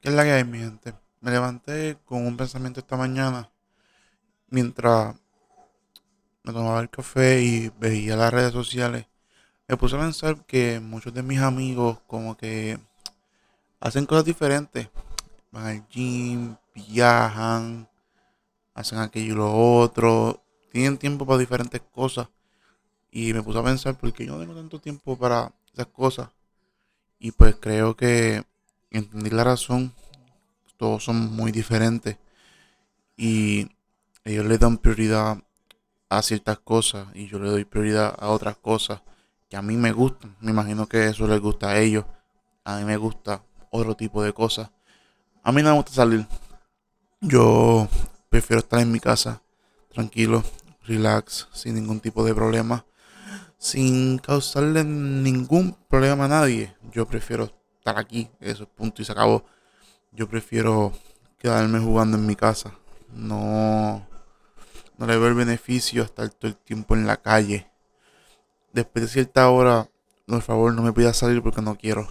¿Qué es la que hay, mi gente? Me levanté con un pensamiento esta mañana mientras me tomaba el café y veía las redes sociales. Me puse a pensar que muchos de mis amigos como que hacen cosas diferentes. Van al gym, viajan, hacen aquello y lo otro. Tienen tiempo para diferentes cosas. Y me puse a pensar, ¿por qué yo no tengo tanto tiempo para esas cosas? Y pues creo que entendí la razón. Todos son muy diferentes. Y ellos le dan prioridad a ciertas cosas y yo le doy prioridad a otras cosas que a mí me gustan. Me imagino que eso les gusta a ellos. A mí me gusta otro tipo de cosas. A mí no me gusta salir. Yo prefiero estar en mi casa, tranquilo, relax, sin ningún tipo de problema, sin causarle ningún problema a nadie. Yo prefiero estar aquí, eso es punto y se acabó. Yo prefiero quedarme jugando en mi casa. No, no le veo el beneficio estar todo el tiempo en la calle. Después de cierta hora, por favor, no me pidas salir porque no quiero.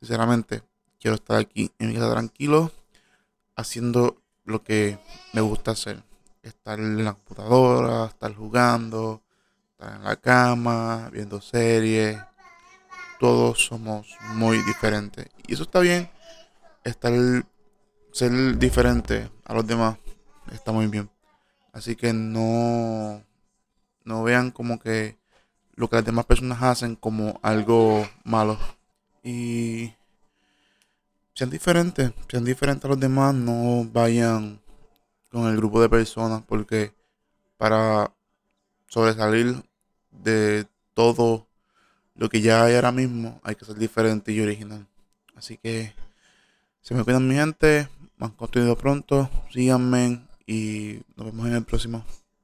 Sinceramente, quiero estar aquí en mi casa tranquilo, haciendo lo que me gusta hacer. Estar en la computadora, estar jugando, estar en la cama, viendo series, todos somos muy diferentes. Y eso está bien. Estar, ser diferente a los demás está muy bien. Así que no, no vean como que lo que las demás personas hacen como algo malo. Y sean diferentes, sean diferentes a los demás, no vayan con el grupo de personas porque para sobresalir de todo lo que ya hay ahora mismo hay que ser diferente y original. Así que se me cuidan mi gente, más contenido pronto, síganme y nos vemos en el próximo.